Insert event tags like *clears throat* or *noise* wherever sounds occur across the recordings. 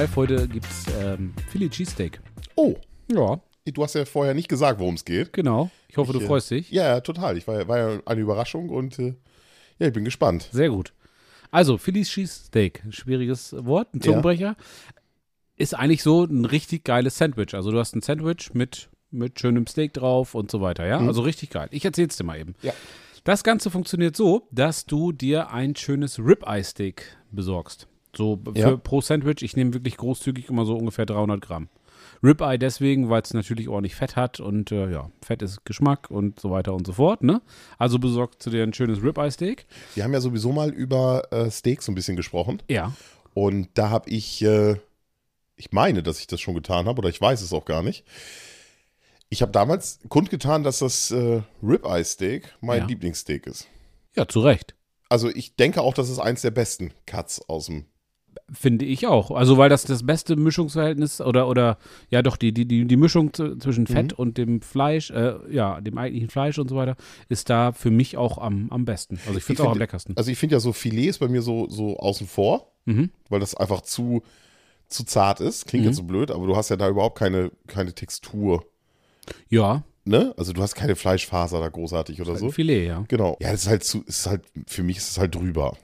Ralf, heute gibt's ähm, Philly Cheesesteak. Oh, Ja, du hast ja vorher nicht gesagt, worum es geht. genau. Ich hoffe, du Ich, äh, freust dich. Ja, ja, total. Ich war, war ja eine Überraschung und äh, ja, ich bin gespannt. Sehr gut. Also, Philly's Cheesesteak, schwieriges Wort, ein Zungenbrecher, ist eigentlich so ein richtig geiles Sandwich. Also, du hast ein Sandwich mit, mit schönem Steak drauf und so weiter, ja? Also richtig geil. Ich erzähl's dir mal eben. Ja. Das Ganze funktioniert so, dass du dir ein schönes Ribeye-Steak besorgst. So für Ja. pro Sandwich, ich nehme wirklich großzügig immer so ungefähr 300 Gramm. Ribeye deswegen, weil es natürlich ordentlich Fett hat und äh, ja, Fett ist Geschmack und so weiter und so fort, ne? Also besorgst du dir ein schönes Ribeye-Steak. Wir haben ja sowieso mal über äh, Steaks so ein bisschen gesprochen. Ja. Und da habe ich, äh, ich meine, dass ich das schon getan habe, oder ich weiß es auch gar nicht. Ich habe damals kundgetan, dass das äh, Ribeye Steak mein Ja. Lieblingssteak ist. Ja, zu Recht. Also ich denke auch, das ist eins der besten Cuts aus dem. Finde ich auch. Also, weil das das beste Mischungsverhältnis oder, oder ja doch, die, die, die, die Mischung zwischen Fett und dem Fleisch, äh, ja, dem eigentlichen Fleisch und so weiter, ist da für mich auch am, am besten. Also, ich finde es auch am leckersten. Also ich finde ja so Filet ist bei mir so, so außen vor, Mhm. weil das einfach zu, zu zart ist. Klingt Mhm. jetzt so blöd, aber du hast ja da überhaupt keine, keine Textur. Ja, Ne? Also du hast keine Fleischfaser da großartig oder ein so. Filet, ja. Genau. Ja, das ist halt zu, ist halt, für mich ist es halt drüber.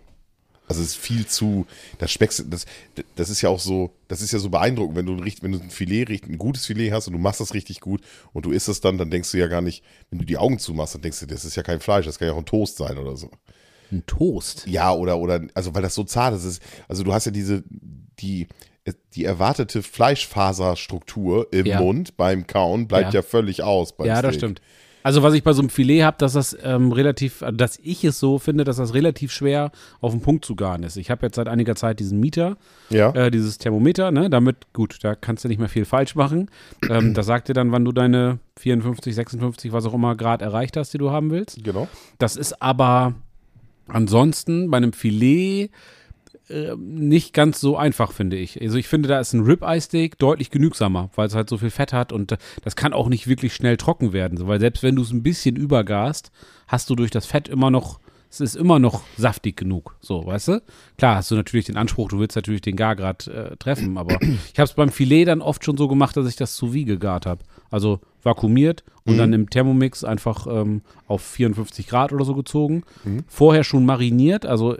Also es ist viel zu, das schmeckst, das, das ist ja auch so, das ist ja so beeindruckend, wenn du ein, wenn du ein Filet, ein gutes Filet hast und du machst das richtig gut und du isst es dann, dann denkst du ja gar nicht, wenn du die Augen zumachst, dann denkst du, das ist ja kein Fleisch, das kann ja auch ein Toast sein oder so. Ein Toast. Ja, oder, oder, also weil das so zart ist. ist also du hast ja diese, die, die erwartete Fleischfaserstruktur im Ja. Mund beim Kauen bleibt Ja. ja, völlig aus. Ja, das Steak. stimmt. Also, was ich bei so einem Filet habe, dass das ähm, relativ, also, dass ich es so finde, dass das relativ schwer auf den Punkt zu garen ist. Ich habe jetzt seit einiger Zeit diesen Mieter, Ja. äh, dieses Thermometer, ne? Damit, gut, da kannst du nicht mehr viel falsch machen. Ähm, das sagt dir dann, wann du deine 54, 56, was auch immer Grad erreicht hast, die du haben willst. Genau. Das ist aber ansonsten bei einem Filet äh, nicht ganz so einfach, finde ich. Also ich finde, da ist ein Ribeye-Steak deutlich genügsamer, weil es halt so viel Fett hat und das kann auch nicht wirklich schnell trocken werden, weil selbst wenn du es ein bisschen übergast, hast du durch das Fett immer noch, es ist immer noch saftig genug, so, weißt du? Klar, hast du natürlich den Anspruch, du willst natürlich den Gargrad äh, treffen, aber *clears throat* ich habe es beim Filet dann oft schon so gemacht, dass ich das sous vide gegart habe. Also vakuumiert und dann im Thermomix einfach ähm, auf 54 Grad oder so gezogen. Vorher schon mariniert, also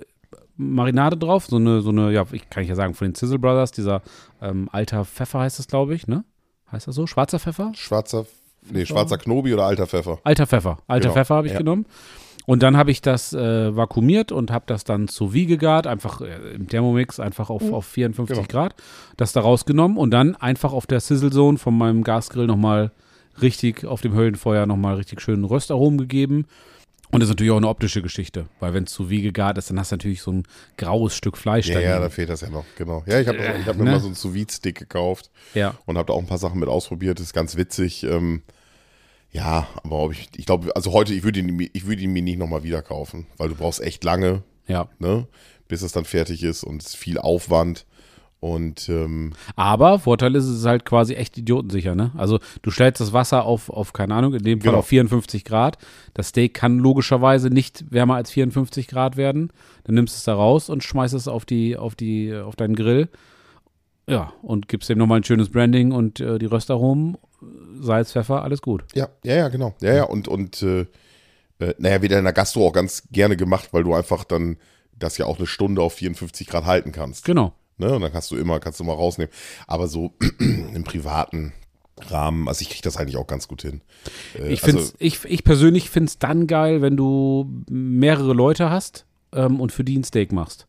Marinade drauf, so eine, so eine, ja, ich kann ich ja sagen, von den Sizzle Brothers, dieser ähm, alter Pfeffer heißt das, glaube ich, ne? Heißt das so? Schwarzer Pfeffer? Schwarzer, nee, schwarzer Knobi oder alter Pfeffer. Alter Pfeffer. Alter Genau, Pfeffer habe ich ja. genommen. Und dann habe ich das äh, vakuumiert und habe das dann sous vide gegart, einfach äh, im Thermomix, einfach auf, auf 54 Genau. Grad, das da rausgenommen und dann einfach auf der Sizzle Zone von meinem Gasgrill nochmal richtig auf dem Höllenfeuer nochmal richtig schön Röstaromen gegeben. Und das ist natürlich auch eine optische Geschichte, weil wenn es sous vide gegart ist, dann hast du natürlich so ein graues Stück Fleisch Ja, ja, da fehlt das ja noch, genau. Ja, ich habe ich hab mir ne? mal so einen sous stick gekauft ja. und habe da auch ein paar Sachen mit ausprobiert. Das ist ganz witzig. Ähm, ja, aber ob ich, ich glaube, also heute, ich würde ihn, ich würde ihn mir nicht nochmal wieder kaufen, weil du brauchst echt lange, ja. ne, bis es dann fertig ist und es ist viel Aufwand. Und ähm, Aber Vorteil ist, es ist halt quasi echt idiotensicher, ne? Also du stellst das Wasser auf, auf keine Ahnung, in dem Fall Genau. auf 54 Grad. Das Steak kann logischerweise nicht wärmer als 54 Grad werden. Dann nimmst du es da raus und schmeißt es auf die, auf die, auf deinen Grill. Ja, und gibst dem nochmal ein schönes Branding und äh, die Röstaromen, Salz, Pfeffer, alles gut. ja, ja, ja, genau. Ja, ja, und, und äh, äh, naja, wieder in der Gastro auch ganz gerne gemacht, weil du einfach dann das ja auch eine Stunde auf 54 Grad halten kannst. Genau. Ne? Und dann kannst du immer, kannst du mal rausnehmen. Aber so *clears throat* im privaten Rahmen, also ich kriege das eigentlich auch ganz gut hin. Äh, Ich, find's, also, ich, ich persönlich finde es dann geil, wenn du mehrere Leute hast ähm, und für die ein Steak machst.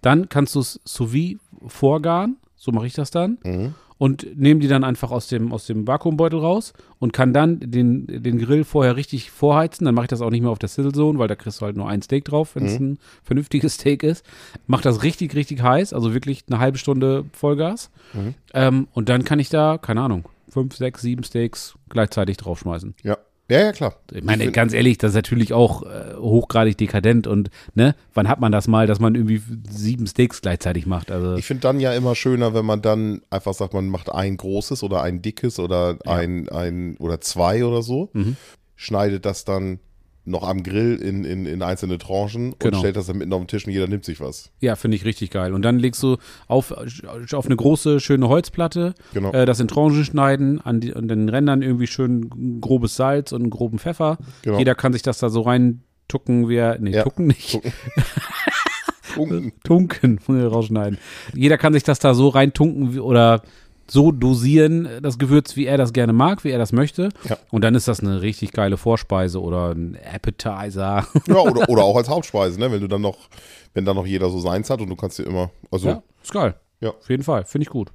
Dann kannst du es sous vide vorgaren, so mache ich das dann, Mhm. Und nehme die dann einfach aus dem, aus dem Vakuumbeutel raus und kann dann den, den Grill vorher richtig vorheizen. Dann mache ich das auch nicht mehr auf der Sizzle Zone, weil da kriegst du halt nur ein Steak drauf, wenn es Mhm. ein vernünftiges Steak ist. Mach das richtig, richtig heiß, also wirklich eine halbe Stunde Vollgas. Mhm. Ähm, und dann kann ich da, keine Ahnung, fünf, sechs, sieben Steaks gleichzeitig draufschmeißen. ja. Ja, ja, klar. Ich meine, find- ganz ehrlich, das ist natürlich auch äh, hochgradig dekadent und ne, wann hat man das mal, dass man irgendwie sieben Steaks gleichzeitig macht? Also Ich finde dann ja immer schöner, wenn man dann einfach sagt, man macht ein großes oder ein dickes oder ein, ein oder zwei oder so, Mhm. schneidet das dann noch am Grill in, in, in einzelne Tranchen Genau. und stellt das dann mitten auf den Tisch und jeder nimmt sich was. Ja, finde ich richtig geil. Und dann legst du auf, auf eine große, schöne Holzplatte, Genau. äh, das in Tranchen schneiden, an, die, an den Rändern irgendwie schön grobes Salz und einen groben Pfeffer. Genau. Jeder kann sich das da so rein tucken, wie er, nee, Ja. tucken nicht, *laughs* Tunken. tunken, rausschneiden. Jeder kann sich das da so rein tunken wie, oder so dosieren, das Gewürz, wie er das gerne mag, wie er das möchte. Ja. Und dann ist das eine richtig geile Vorspeise oder ein Appetizer. Ja, oder, *laughs* oder auch als Hauptspeise, ne? Wenn du dann noch, wenn dann noch jeder so seins hat und du kannst dir immer, also Ja, ist geil. Ja. Auf jeden Fall, finde ich gut.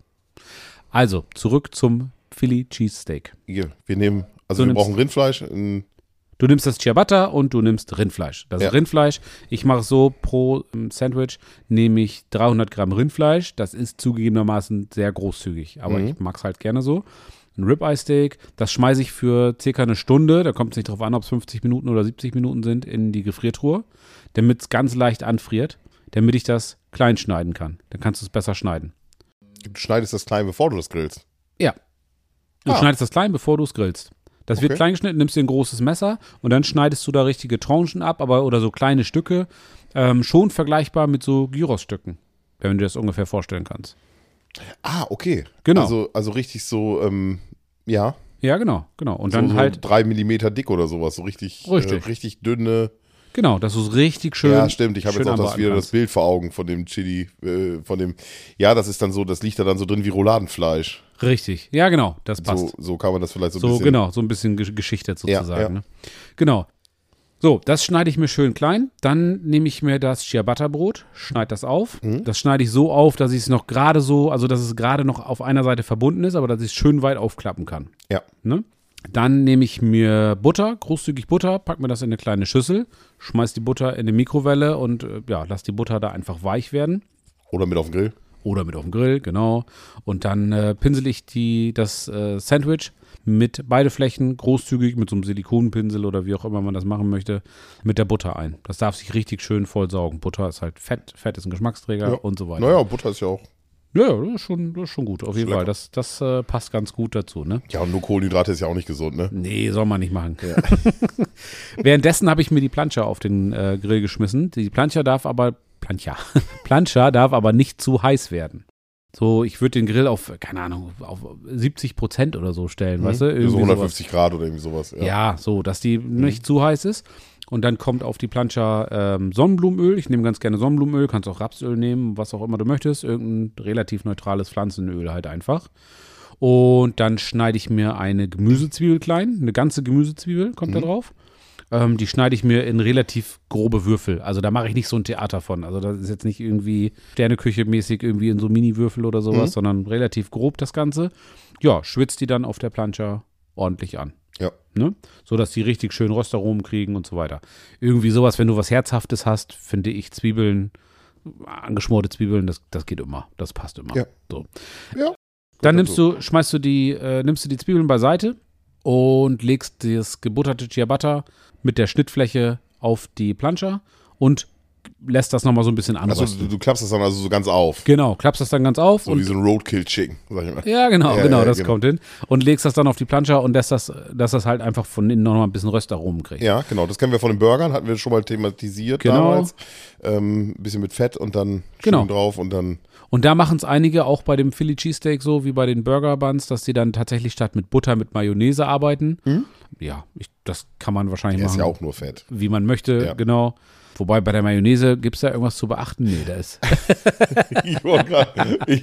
Also, zurück zum Philly Cheesesteak. hier, wir nehmen, also Du wir brauchen Rindfleisch, ein, Du nimmst das Ciabatta und du nimmst Rindfleisch. Das Ja. ist Rindfleisch. Ich mache so pro ähm, Sandwich nehme ich 300 Gramm Rindfleisch. Das ist zugegebenermaßen sehr großzügig, aber Mhm. ich mag es halt gerne so. Ein Ribeye Steak, das schmeiße ich für circa eine Stunde, da kommt es nicht drauf an, ob es 50 Minuten oder 70 Minuten sind, in die Gefriertruhe, damit es ganz leicht anfriert, damit ich das klein schneiden kann. Dann kannst du es besser schneiden. du schneidest das klein, bevor du das grillst. Ja. Du Ah. schneidest das klein, bevor du es grillst. Das wird Okay. klein geschnitten, nimmst dir ein großes Messer und dann schneidest du da richtige Tranchen ab, aber oder so kleine Stücke. Ähm, schon vergleichbar mit so Gyrosstücken, wenn du dir das ungefähr vorstellen kannst. Ah, okay. Genau. Also, also richtig so, ähm, ja, Ja, genau, genau. Und so, dann so halt, drei Millimeter dick oder sowas, so richtig, Richtig. Äh, richtig dünne. genau, du es richtig schön. ja, stimmt. Ich habe jetzt auch das, wieder das. Bild vor Augen von dem Chili, äh, von dem. Ja, das ist dann so, das liegt da dann so drin wie Rouladenfleisch. Richtig, ja, genau, das passt. So, so kann man das vielleicht so ein So, bisschen. genau, so ein bisschen Gesch- geschichtet Ja, sozusagen. ja. Ne? Genau. So, das schneide ich mir schön klein. Dann nehme ich mir das Ciabatta-Brot, schneide das auf. Mhm. Das schneide ich so auf, dass ich es noch gerade so, also dass es gerade noch auf einer Seite verbunden ist, aber dass ich es schön weit aufklappen kann. Ja. Ne? Dann nehme ich mir Butter, großzügig Butter, pack mir das in eine kleine Schüssel, schmeiß die Butter in eine Mikrowelle und äh, ja, lass die Butter da einfach weich werden. Oder mit auf den Grill. Oder mit auf dem Grill, genau. Und dann äh, pinsel ich die, das äh, Sandwich mit beide Flächen großzügig mit so einem Silikonpinsel oder wie auch immer man das machen möchte, mit der Butter ein. Das darf sich richtig schön voll saugen. Butter ist halt Fett, Fett ist ein Geschmacksträger Ja. und so weiter. Naja, Butter ist ja auch. Ja, ja, das ist schon, das ist schon gut, auf jeden. Fall. Das, das äh, passt ganz gut dazu, ne? Ja, und nur Kohlenhydrate ist ja auch nicht gesund, ne? Nee, soll man nicht machen. *laughs* Währenddessen habe ich mir die Plancha auf den äh, Grill geschmissen. Die Plancha darf aber, Plancha, *laughs* Plancha darf aber nicht zu heiß werden. So, ich würde den Grill auf, keine Ahnung, auf 70 Prozent oder so stellen, weißt du? so Irgendwie sowas. 150 Grad oder irgendwie sowas. Ja. Ja, so, dass die nicht zu heiß ist. Und dann kommt auf die Plancha ähm, Sonnenblumenöl. Ich nehme ganz gerne Sonnenblumenöl, kannst auch Rapsöl nehmen, was auch immer du möchtest. Irgendein relativ neutrales Pflanzenöl halt einfach. Und dann schneide ich mir eine Gemüsezwiebel klein, eine ganze Gemüsezwiebel kommt da drauf. Ähm, die schneide ich mir in relativ grobe Würfel. Also da mache ich nicht so ein Theater von. Also das ist jetzt nicht irgendwie Sterneküche-mäßig irgendwie in so Mini-Würfel oder sowas, sondern relativ grob das Ganze. Ja, schwitzt die dann auf der Plancha ordentlich an Ja. ne? So dass die richtig schön Röstaromen kriegen und so weiter. Irgendwie sowas, wenn du was Herzhaftes hast, finde ich Zwiebeln, angeschmorte Zwiebeln, das, das geht immer. Das passt immer. Ja. So. Ja. Dann nimmst du, schmeißt du die, äh, nimmst du die Zwiebeln beiseite und legst das gebutterte Ciabatta mit der Schnittfläche auf die Plancha und lässt das nochmal so ein bisschen Also anrösten. du, du klappst das dann also so ganz auf. genau, klappst das dann ganz auf So und wie so ein Roadkill-Chicken, sag ich mal. ja, genau, Ja, genau, ja, das genau. kommt hin. Und legst das dann auf die Plancha und lässt das, dass das halt einfach von innen noch mal ein bisschen Röstaromen kriegt. Ja, genau. Das kennen wir von den Burgern, hatten wir schon mal thematisiert Genau. damals. Ähm, ein bisschen mit Fett und dann Genau. drauf und dann. Und da machen es einige auch bei dem Philly Cheesesteak so wie bei den Burger Buns, dass die dann tatsächlich statt mit Butter mit Mayonnaise arbeiten. Ja, ich, das kann man wahrscheinlich Der ist machen, ja auch nur Fett. wie man möchte, Ja. genau. Wobei bei der Mayonnaise gibt es da irgendwas zu beachten? Nee, da ist *laughs* ich wollte gerade. Ich,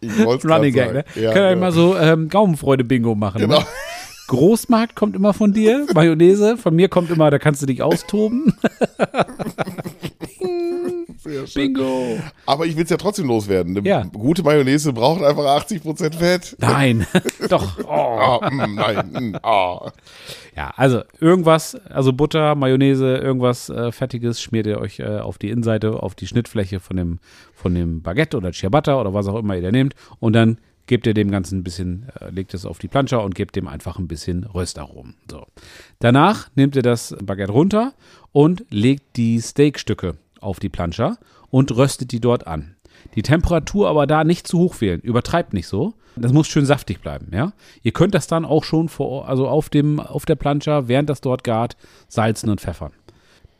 ich wollte Running Gag, ne? Ja, Können wir ja. mal so ähm, Gaumenfreude-Bingo machen. Genau. Ne? Großmarkt kommt immer von dir, Mayonnaise, von mir kommt immer, da kannst du dich austoben. Bingo! Aber ich will es ja trotzdem loswerden. Eine Ja. gute Mayonnaise braucht einfach 80% Fett. Nein, *laughs* doch. Oh. Ah, mm, nein. ah. Ja, also irgendwas, also Butter, Mayonnaise, irgendwas äh, Fettiges schmiert ihr euch äh, auf die Innenseite, auf die Schnittfläche von dem, von dem Baguette oder Ciabatta oder was auch immer ihr da nehmt und dann gebt ihr dem Ganzen ein bisschen, äh, legt es auf die Plancha und gebt dem einfach ein bisschen Röstaromen. So. Danach nehmt ihr das Baguette runter und legt die Steakstücke auf die Plancha und röstet die dort an. Die Temperatur aber da nicht zu hoch wählen. Übertreibt nicht so. Das muss schön saftig bleiben, ja. Ihr könnt das dann auch schon vor, also auf dem, auf der Plancha, während das dort gart, salzen und pfeffern.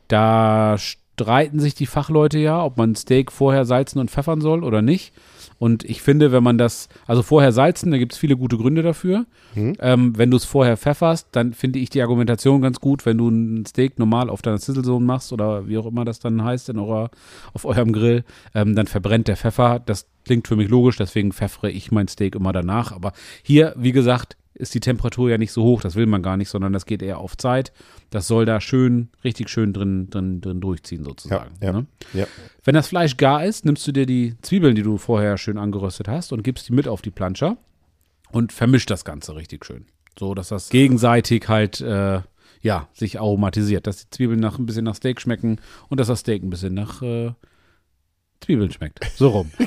Da streiten sich die Fachleute ja, ob man Steak vorher salzen und pfeffern soll oder nicht. Und ich finde, wenn man das, also vorher salzen, da gibt es viele gute Gründe dafür. Mhm. Ähm, wenn du es vorher pfefferst, dann finde ich die Argumentation ganz gut, wenn du ein Steak normal auf deiner Sizzle-Zone machst oder wie auch immer das dann heißt in eurer, auf eurem Grill, ähm, dann verbrennt der Pfeffer. Das klingt für mich logisch, deswegen pfeffere ich mein Steak immer danach. Aber hier, wie gesagt, ist die Temperatur ja nicht so hoch, das will man gar nicht, sondern das geht eher auf Zeit. Das soll da schön, richtig schön drin, drin, drin durchziehen sozusagen. Ja, ja. Ne? Ja. Wenn das Fleisch gar ist, nimmst du dir die Zwiebeln, die du vorher schön angeröstet hast und gibst die mit auf die Plancha und vermischt das Ganze richtig schön. So, dass das gegenseitig halt, äh, ja, sich aromatisiert. Dass die Zwiebeln nach, ein bisschen nach Steak schmecken und dass das Steak ein bisschen nach äh, Zwiebeln schmeckt. So rum. *laughs*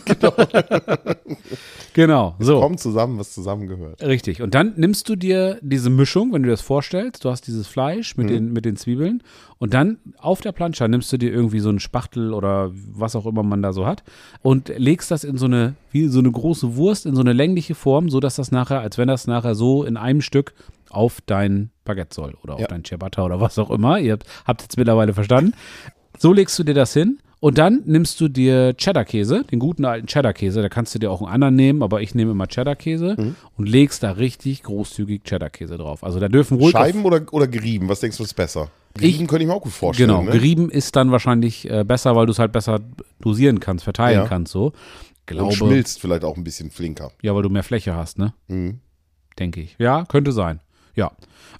genau. so. Kommt zusammen, was zusammengehört. Richtig. Und dann nimmst du dir diese Mischung, wenn du dir das vorstellst, du hast dieses Fleisch mit, den, mit den Zwiebeln und dann auf der Plancha nimmst du dir irgendwie so einen Spachtel oder was auch immer man da so hat und legst das in so eine, wie so eine große Wurst, in so eine längliche Form, so dass das nachher, als wenn das nachher so in einem Stück auf dein Baguette soll oder auf Ja. dein Ciabatta oder was auch immer. Ihr habt, habt jetzt mittlerweile verstanden. So legst du dir das hin und dann nimmst du dir Cheddar-Käse, den guten alten Cheddar-Käse. Da kannst du dir auch einen anderen nehmen, aber ich nehme immer Cheddar-Käse Mhm. und legst da richtig großzügig Cheddar-Käse drauf. Also da dürfen ruhig. Scheiben oder, oder gerieben? Was denkst du, ist besser? Gerieben könnte ich mir auch gut vorstellen. genau, ne? gerieben ist dann wahrscheinlich äh, besser, weil du es halt besser dosieren kannst, verteilen Ja. kannst so. Und Glaube, schmilzt vielleicht auch ein bisschen flinker. ja, weil du mehr Fläche hast, ne? Mhm. Denke ich. Ja, könnte sein. Ja.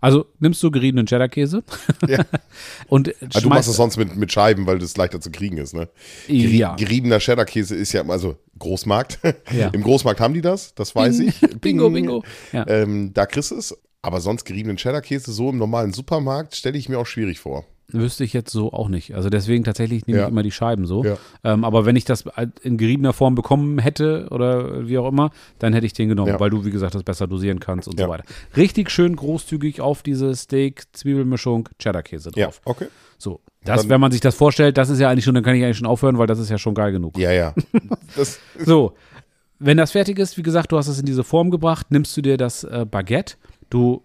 Also nimmst du geriebenen Cheddar-Käse *laughs* Ja. *laughs* und Ah, du machst das sonst mit, mit Scheiben, weil das leichter zu kriegen ist, ne? Geri ja. Geriebener Cheddar-Käse ist ja, also Großmarkt. *laughs* Ja. Im Großmarkt haben die das, das weiß Bing. ich. Bingo, Bing. bingo. Ja. Ähm, da kriegst du es. Aber sonst geriebenen Cheddar-Käse so im normalen Supermarkt stelle ich mir auch schwierig vor. Wüsste ich jetzt so auch nicht. Also deswegen tatsächlich nehme Ja. ich immer die Scheiben so. Ja. Ähm, aber wenn ich das in geriebener Form bekommen hätte oder wie auch immer, dann hätte ich den genommen, Ja. weil du, wie gesagt, das besser dosieren kannst und Ja. so weiter. Richtig schön großzügig auf diese Steak-Zwiebelmischung Cheddar-Käse Ja, drauf. okay. So. Das, Dann- wenn man sich das vorstellt, das ist ja eigentlich schon, dann kann ich eigentlich schon aufhören, weil das ist ja schon geil genug. Ja, ja. *laughs* So, wenn das fertig ist, wie gesagt, du hast es in diese Form gebracht, nimmst du dir das äh, Baguette, du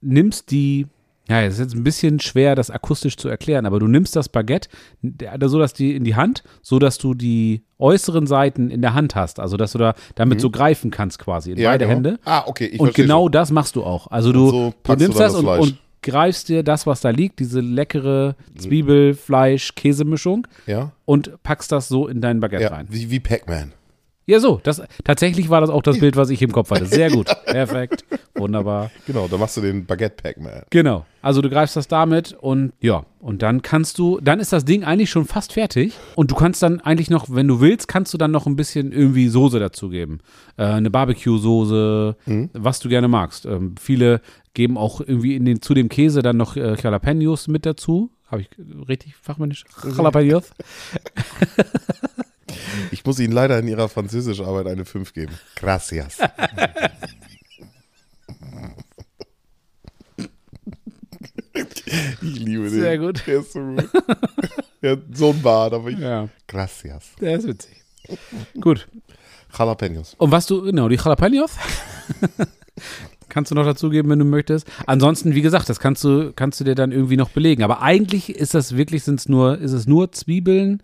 nimmst die, ja, es ist jetzt ein bisschen schwer, das akustisch zu erklären, aber du nimmst das Baguette, der- so dass die in die Hand, so dass du die äußeren Seiten in der Hand hast, also dass du da damit so greifen kannst quasi in Mhm. ja, beide genau. Hände. Ah, okay. Ich und genau schon. das machst du auch. Also du, so du du nimmst dann das, das und, und greifst dir das, was da liegt, diese leckere Zwiebel, Fleisch, Käsemischung Ja, und packst das so in dein Baguette ja. rein. Wie, wie Pac-Man. Ja, so. Das, tatsächlich war das auch das Bild, was ich im Kopf hatte. Sehr gut. *laughs* Perfekt. Wunderbar. Genau, da machst du den Baguette Pac-Man. Genau. Also du greifst das damit und ja, und dann kannst du, dann ist das Ding eigentlich schon fast fertig und du kannst dann eigentlich noch, wenn du willst, kannst du dann noch ein bisschen irgendwie Soße dazugeben. Äh, eine Barbecue-Soße, was du gerne magst. Ähm, viele geben auch irgendwie in den, zu dem Käse dann noch äh, Jalapenos mit dazu. Habe ich richtig fachmännisch? Jalapenos? *laughs* Ich muss Ihnen leider in Ihrer Französischarbeit eine 5 geben. Gracias. Ich liebe den. Sehr gut. Der ist so gut. Der hat so ein Bart, aber ich. Ja, Gracias. der ist witzig. Gut. Jalapenos. Und was du, genau, die Jalapenos *laughs* kannst du noch dazugeben, wenn du möchtest. Ansonsten, wie gesagt, das kannst du, kannst du dir dann irgendwie noch belegen. Aber eigentlich ist das wirklich, sind's nur, ist es nur Zwiebeln,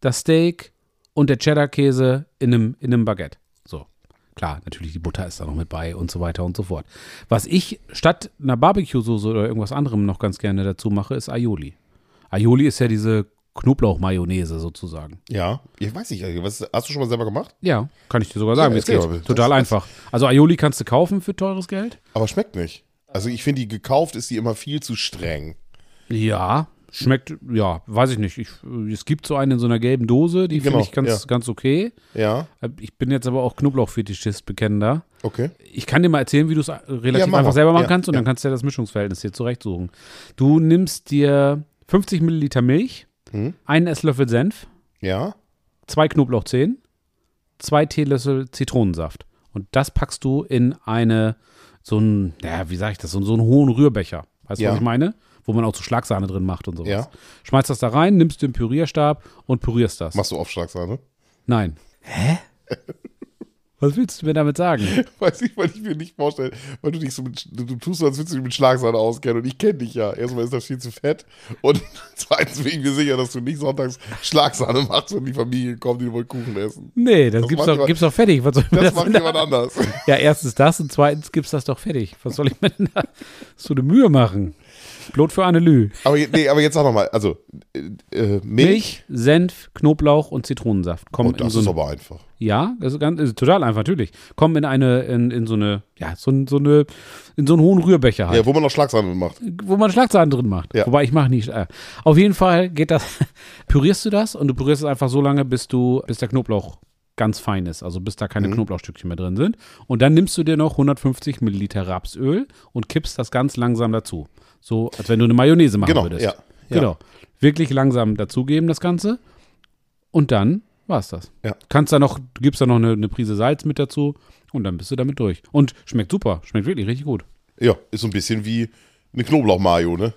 das Steak und der Cheddar-Käse in einem, in einem Baguette. So. Klar, natürlich die Butter ist da noch mit bei und so weiter und so fort. Was ich statt einer Barbecue-Soße oder irgendwas anderem noch ganz gerne dazu mache, ist Aioli. Aioli ist ja diese Knoblauch-Mayonnaise sozusagen. Ja, ich weiß nicht, was, hast du schon mal selber gemacht? Ja, kann ich dir sogar sagen, Ja, wie es geht. mal. Total Das- einfach. Also Aioli kannst du kaufen für teures Geld. Aber schmeckt nicht. Also ich finde, die gekauft ist die immer viel zu streng. Ja, schmeckt, ja, weiß ich nicht. Ich, es gibt so eine in so einer gelben Dose, die Genau, finde ich ganz, ja. ganz okay. Ja, Äh, Ich bin jetzt aber auch Knoblauchfetischist bekennender. okay. Ich kann dir mal erzählen, wie du es relativ Ja, einfach selber machen Ja, kannst und dann kannst du ja das Mischungsverhältnis hier zurechtsuchen. Du nimmst dir 50 Milliliter Milch, Hm. einen Esslöffel Senf, Ja, zwei Knoblauchzehen, zwei Teelöffel Zitronensaft. Und das packst du in eine, so ein, ja, wie sage ich das, so, so einen hohen Rührbecher. Weißt du, was ich meine? Wo man auch so Schlagsahne drin macht und sowas. Ja. Schmeißt das da rein, nimmst den Pürierstab und pürierst das. machst du Aufschlagsahne? Nein. *laughs* Was willst du mir damit sagen? *laughs* Weiß ich, weil ich mir nicht vorstellen, weil du dich so mit, du, du tust so, als würdest du dich mit Schlagsahne auskennen und ich kenne dich ja. Erstmal ist das viel zu fett und *laughs* zweitens bin ich mir sicher, dass du nicht sonntags Schlagsahne machst, wenn die Familie kommt, die wollen Kuchen essen. Nee, das, Das gibt's doch, jemand- gibt's doch fertig. Was soll Das das macht denn jemand da? anders. Ja, erstens das und zweitens gibt's das doch fertig. Was soll ich mir denn da so eine Mühe machen? Blut für Annelü. Aber, nee, aber jetzt sag nochmal, also äh, äh, Milch, Milch, Senf, Knoblauch und Zitronensaft. Kommen oh, das so ist aber einfach. Ja, das ist, ganz, ist total einfach, natürlich. Kommen in eine, in, in so eine, ja, so, so eine, in so einen hohen Rührbecher halt. Ja, wo man noch Schlagsahne macht. wo man Schlagsahne drin macht. Ja. Wobei ich mache nicht. Äh, auf jeden Fall geht das, *laughs* pürierst du das und du pürierst es einfach so lange, bis du, bis der Knoblauch ganz fein ist, also bis da keine Mhm. Knoblauchstückchen mehr drin sind. Und dann nimmst du dir noch 150 Milliliter Rapsöl und kippst das ganz langsam dazu. So, als wenn du eine Mayonnaise machen Genau, würdest. ja. ja. Genau. Wirklich langsam dazugeben, das Ganze. Und dann war's das. Ja. Kannst da noch, du gibst da noch eine, eine Prise Salz mit dazu und dann bist du damit durch. Und schmeckt super, schmeckt wirklich richtig gut. Ja, ist so ein bisschen wie eine Knoblauch-Mayo, ne?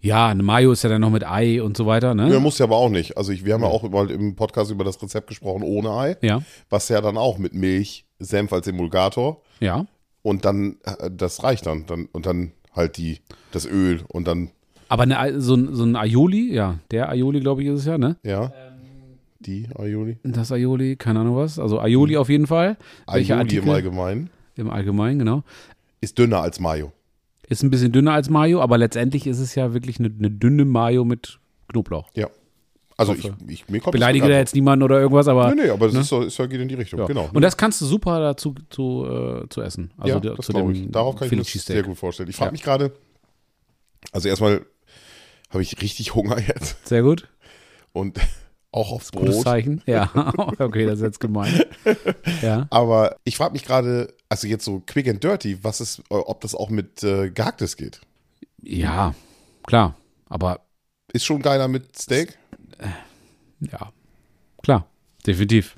Ja, eine Mayo ist ja dann noch mit Ei und so weiter, ne? Ja, muss ja aber auch nicht. Also ich, wir haben ja auch mal im Podcast über das Rezept gesprochen ohne Ei, Ja, was ja dann auch mit Milch, Senf als Emulgator ja. und dann, äh, das reicht dann. dann und dann halt die, das Öl und dann, Aber eine, so, ein- so ein Aioli, ja, der Aioli, glaube ich, ist es ja, ne? ja, die Aioli. Das Aioli, keine Ahnung was. Also Aioli auf jeden Fall. Aioli im? Allgemeinen Im Allgemeinen, genau. ist dünner als Mayo. Ist ein bisschen dünner als Mayo, aber letztendlich ist es ja wirklich eine, eine dünne Mayo mit Knoblauch. Ja. Also ich, ich mir kommt Beleidige da jetzt niemanden oder irgendwas, aber. Nee, nee, aber das ne? ist, so, ist ja geht in die Richtung, ja. genau. Und das kannst du super dazu zu, äh, zu essen. Also ja, das zu glaube ich. Darauf kann ich mir sehr gut vorstellen. Ich frage Ja. mich gerade, also erstmal habe ich richtig Hunger jetzt Sehr gut. und auch aufs Gutes Brot. Zeichen. *laughs* Ja, *laughs* okay, das ist jetzt gemein. Ja. Aber ich frage mich gerade, also jetzt so quick and dirty, was ist, äh, ob das auch mit äh, Gehacktes geht. Ja, klar. Aber Ist schon geiler mit Steak? Ja, klar, definitiv.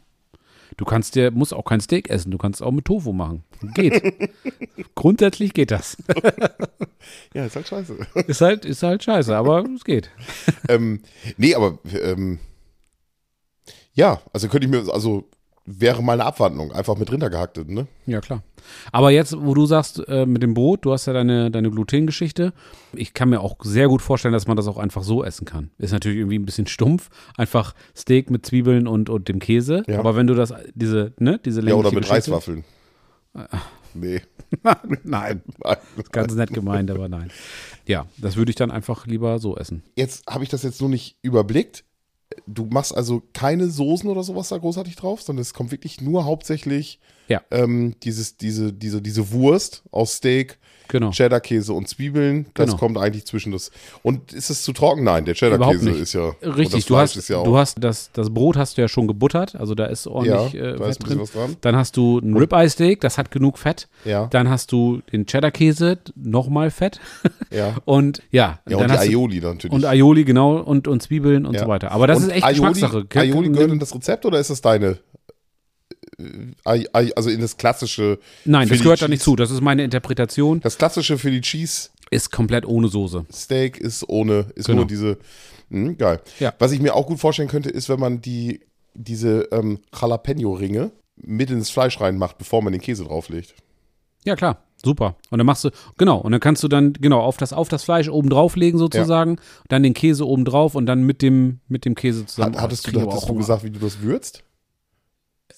Du kannst dir, musst auch kein Steak essen, du kannst auch mit Tofu machen. Geht. *laughs* Grundsätzlich geht das. Ja, ist halt scheiße. Ist halt, ist halt scheiße, aber es geht. ähm, nee, aber ähm, ja, also könnte ich mir, also wäre mal eine Abwandlung, einfach mit Rindergehacktet, ne? Ja, klar. Aber jetzt, wo du sagst, äh, mit dem Brot, du hast ja deine, deine Glutengeschichte. Ich kann mir auch sehr gut vorstellen, dass man das auch einfach so essen kann. Ist natürlich irgendwie ein bisschen stumpf. Einfach Steak mit Zwiebeln und, und dem Käse. Ja. Aber wenn du das, diese, ne, diese Ja, oder längliche mit Geschichte- Reiswaffeln. Nee, *laughs* Nein, nein. ganz nett gemeint, aber nein. Ja, das würde ich dann einfach lieber so essen. Jetzt habe ich das jetzt nur nicht überblickt. Du machst also keine Soßen oder sowas da großartig drauf, sondern es kommt wirklich nur hauptsächlich Ja. ähm, dieses, diese, diese, diese Wurst aus Steak, Genau. Cheddar-Käse und Zwiebeln. Das Genau. kommt eigentlich zwischen das. Und ist es zu trocken? Nein, der Cheddar-Käse ist ja. Richtig, du hast, ja auch. du hast das, das Brot hast du ja schon gebuttert, also da ist ja, ordentlich da äh, ist Fett drin. was dran. Dann hast du ein Ribeye-Steak, das hat genug Fett. Ja, Dann hast du den Cheddar-Käse, nochmal Fett. *laughs* ja. Und ja, Ja, dann und die hast du, Aioli dann natürlich. und Aioli, genau, und, und Zwiebeln und Ja. so weiter. Aber das Und ist echt Aioli, Geschmackssache. Aioli gehört in das Rezept oder ist das deine? Äh, Also in das klassische. Nein, das gehört da nicht zu. Das ist meine Interpretation. Das klassische Philly Cheese Ist komplett ohne Soße. Steak ist ohne, ist Genau. nur diese. Mh, geil. Ja. Was ich mir auch gut vorstellen könnte, ist, wenn man die, diese ähm, Jalapeno-Ringe mit ins Fleisch reinmacht, bevor man den Käse drauflegt. Ja, klar. Super. Und dann machst du, genau, und dann kannst du dann, genau, auf das, auf das Fleisch oben drauflegen sozusagen, dann den Käse oben drauf und dann mit dem, mit dem Käse zusammen. Hat, hattest Oh, du, hattest du gesagt, wie du das würzt?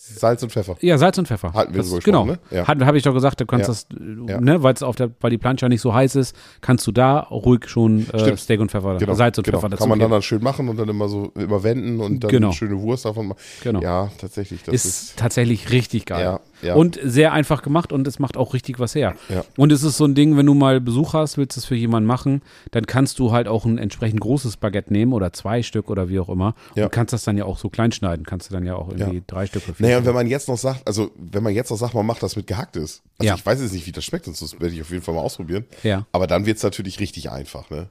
Salz und Pfeffer. Ja, Salz und Pfeffer. Hatten wir das, drüber Genau. ne? Ja. Habe ich doch gesagt, du kannst das, äh, ne, weil es auf der, weil die Plancha nicht so heiß ist, kannst du da ruhig schon äh. Steak und Pfeffer, Genau, Salz und genau. Pfeffer dazu Kann man dann, dann schön machen und dann immer so immer wenden und dann Genau. eine schöne Wurst davon machen. Genau. Ja, tatsächlich. Das ist, ist, tatsächlich richtig geil. Ja, ja. Und sehr einfach gemacht und es macht auch richtig was her. Ja. Und es ist so ein Ding, wenn du mal Besuch hast, willst es für jemanden machen, dann kannst du halt auch ein entsprechend großes Baguette nehmen oder zwei Stück oder wie auch immer. Ja. Und kannst das dann ja auch so klein schneiden. Kannst du dann ja auch irgendwie drei Stück oder vier Naja, und wenn man jetzt noch sagt, also wenn man jetzt noch sagt, man macht das mit gehacktes. Also Ja. ich weiß jetzt nicht, wie das schmeckt, sonst das werde ich auf jeden Fall mal ausprobieren. Ja. Aber dann wird es natürlich richtig einfach, ne?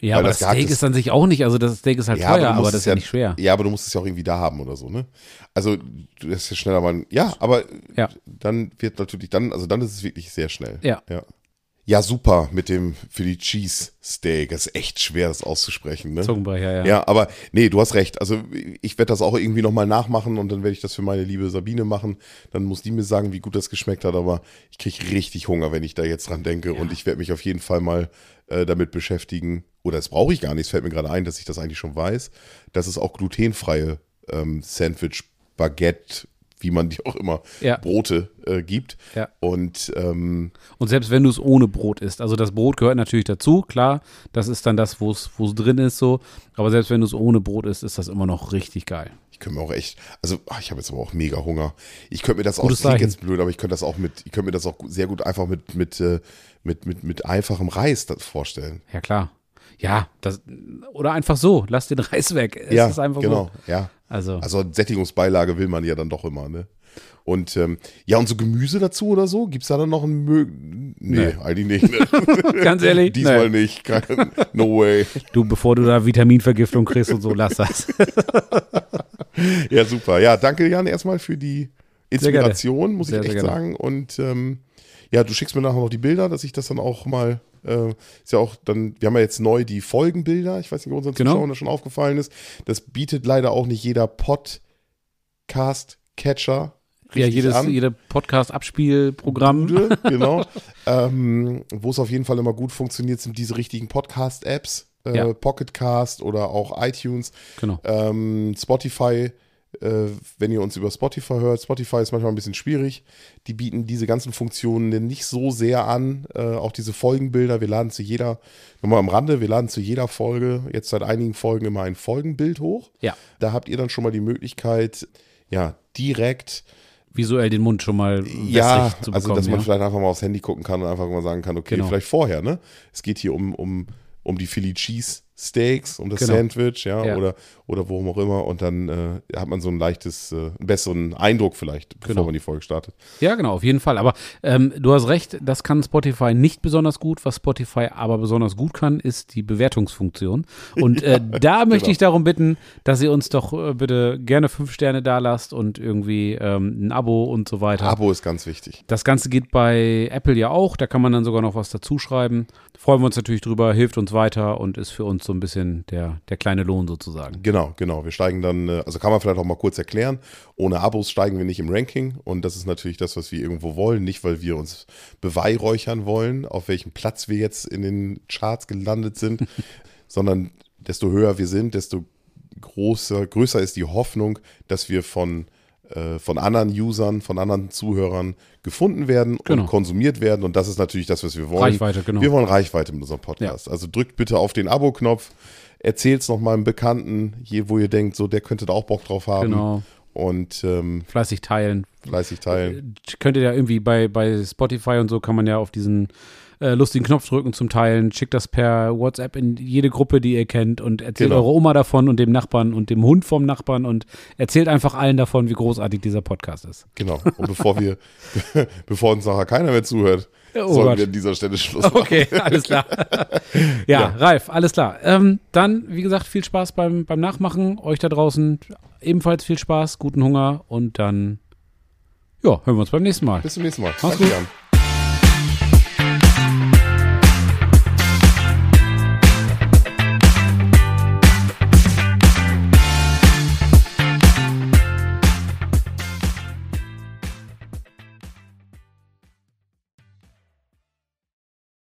Ja, weil aber das das Steak ist an sich auch nicht, also das Steak ist halt Ja, aber teuer, aber, musst das ist ja nicht schwer. Ja, aber du musst es ja auch irgendwie da haben oder so, ne? Also du hast ja schneller mal. Ja, aber Ja. dann wird natürlich dann, also dann ist es wirklich sehr schnell. Ja. Ja, Ja, super mit dem für die Cheese Steak. Das ist echt schwer, das auszusprechen. Ne? Zungenbrecher, ja. Ja, aber nee, du hast recht. Also ich werde das auch irgendwie nochmal nachmachen und dann werde ich das für meine liebe Sabine machen. Dann muss die mir sagen, wie gut das geschmeckt hat. Aber ich kriege richtig Hunger, wenn ich da jetzt dran denke. Und ich werde mich auf jeden Fall mal äh, damit beschäftigen. Oder das brauche ich gar nicht. Es fällt mir gerade ein, dass ich das eigentlich schon weiß, dass es auch glutenfreie ähm, Sandwich, Baguette, wie man die auch immer, Ja. Brote äh, gibt. Ja. Und ähm, Und selbst wenn du es ohne Brot isst, also das Brot gehört natürlich dazu, klar, das ist dann das, wo es drin ist so, aber selbst wenn du es ohne Brot isst, ist das immer noch richtig geil. Ich könnte mir auch echt, also ach, ich habe jetzt aber auch mega Hunger. Ich könnte mir das auch, Gutes das klingt Zeichen. jetzt blöd, aber ich könnte das auch mit, ich könnte mir das auch sehr gut einfach mit, mit, äh, mit, mit, mit einfachem Reis das vorstellen. Ja, klar. Ja, das oder einfach so, lass den Reis weg. Es ja, ist einfach genau, so. ja. Also, Also Sättigungsbeilage will man ja dann doch immer, ne? Und ähm, ja, und so Gemüse dazu oder so? Gibt's da dann noch ein Mö Nee, Nee. eigentlich nicht. Ne? *laughs* ganz ehrlich, *laughs* Diesmal nee. nicht. Kein, no way. du, bevor du da Vitaminvergiftung kriegst und so, lass das. *laughs* Ja, super. Ja, danke Jan erstmal für die. Inspiration, muss Sehr, ich echt sagen. Und ähm, ja, du schickst mir nachher noch die Bilder, dass ich das dann auch mal, äh, ist ja auch dann, wir haben ja jetzt neu die Folgenbilder, ich weiß nicht, ob unseren Genau. Zuschauern das schon aufgefallen ist. Das bietet leider auch nicht jeder Podcast-Catcher ja, jedes, an. jede Podcast-Abspielprogramm. *laughs* Genau. ähm, Wo es auf jeden Fall immer gut funktioniert, sind diese richtigen Podcast-Apps. Äh, Ja. Pocketcast oder auch iTunes. Genau. Ähm, Spotify, wenn ihr uns über Spotify hört, Spotify ist manchmal ein bisschen schwierig. Die bieten diese ganzen Funktionen nicht so sehr an. Äh, auch diese Folgenbilder, wir laden zu jeder, nochmal am Rande, wir laden zu jeder Folge, jetzt seit einigen Folgen immer ein Folgenbild hoch. Ja, Da habt ihr dann schon mal die Möglichkeit, ja, direkt visuell den Mund schon mal ja, zu bekommen. also dass man ja. vielleicht einfach mal aufs Handy gucken kann und einfach mal sagen kann, okay, Genau. vielleicht vorher, ne? Es geht hier um, um, um die Philly Cheese Steaks, um das Genau. Sandwich, ja, Ja. oder oder worum auch immer und dann äh, hat man so ein leichtes, äh, einen besseren Eindruck vielleicht, bevor Genau. man die Folge startet. Ja, genau, auf jeden Fall. Aber ähm, du hast recht, das kann Spotify nicht besonders gut. Was Spotify aber besonders gut kann, ist die Bewertungsfunktion. Und äh, *laughs* da möchte genau. ich darum bitten, dass ihr uns doch äh, bitte gerne fünf Sterne da lasst und irgendwie ähm, ein Abo und so weiter. Abo ist ganz wichtig. Das Ganze geht bei Apple ja auch. Da kann man dann sogar noch was dazu schreiben. Freuen wir uns natürlich drüber, hilft uns weiter und ist für uns so ein bisschen der, der kleine Lohn sozusagen. Genau, genau. Wir steigen dann, äh, also kann man vielleicht auch mal kurz erklären, ohne Abos steigen wir nicht im Ranking und das ist natürlich das, was wir irgendwo wollen, nicht weil wir uns beweihräuchern wollen, auf welchem Platz wir jetzt in den Charts gelandet sind, *laughs* sondern desto höher wir sind, desto großer, größer ist die Hoffnung, dass wir von, von anderen Usern, von anderen Zuhörern gefunden werden Genau. und konsumiert werden und das ist natürlich das, was wir wollen. Reichweite, genau. Wir wollen Reichweite mit unserem Podcast. Also drückt bitte auf den Abo-Knopf, erzählt es noch mal einem Bekannten, je, wo ihr denkt, so der könnte da auch Bock drauf haben. Genau. Und ähm, Fleißig teilen. fleißig teilen. könnt ihr ja irgendwie bei, bei Spotify und so kann man ja auf diesen äh, lustigen Knopf drücken zum Teilen. Schickt das per WhatsApp in jede Gruppe, die ihr kennt und erzählt Genau. eure Oma davon und dem Nachbarn und dem Hund vom Nachbarn und erzählt einfach allen davon, wie großartig dieser Podcast ist. Genau. Und bevor wir, *laughs* bevor uns nachher keiner mehr zuhört, Oh sollen Gott. wir an dieser Stelle Schluss machen. Okay, alles klar. *laughs* ja, Ralf, alles klar. Ähm, dann, wie gesagt, viel Spaß beim, beim Nachmachen. Euch da draußen ebenfalls viel Spaß, guten Hunger und dann, ja, hören wir uns beim nächsten Mal. Bis zum nächsten Mal. Mach's Danke, gut. Jan.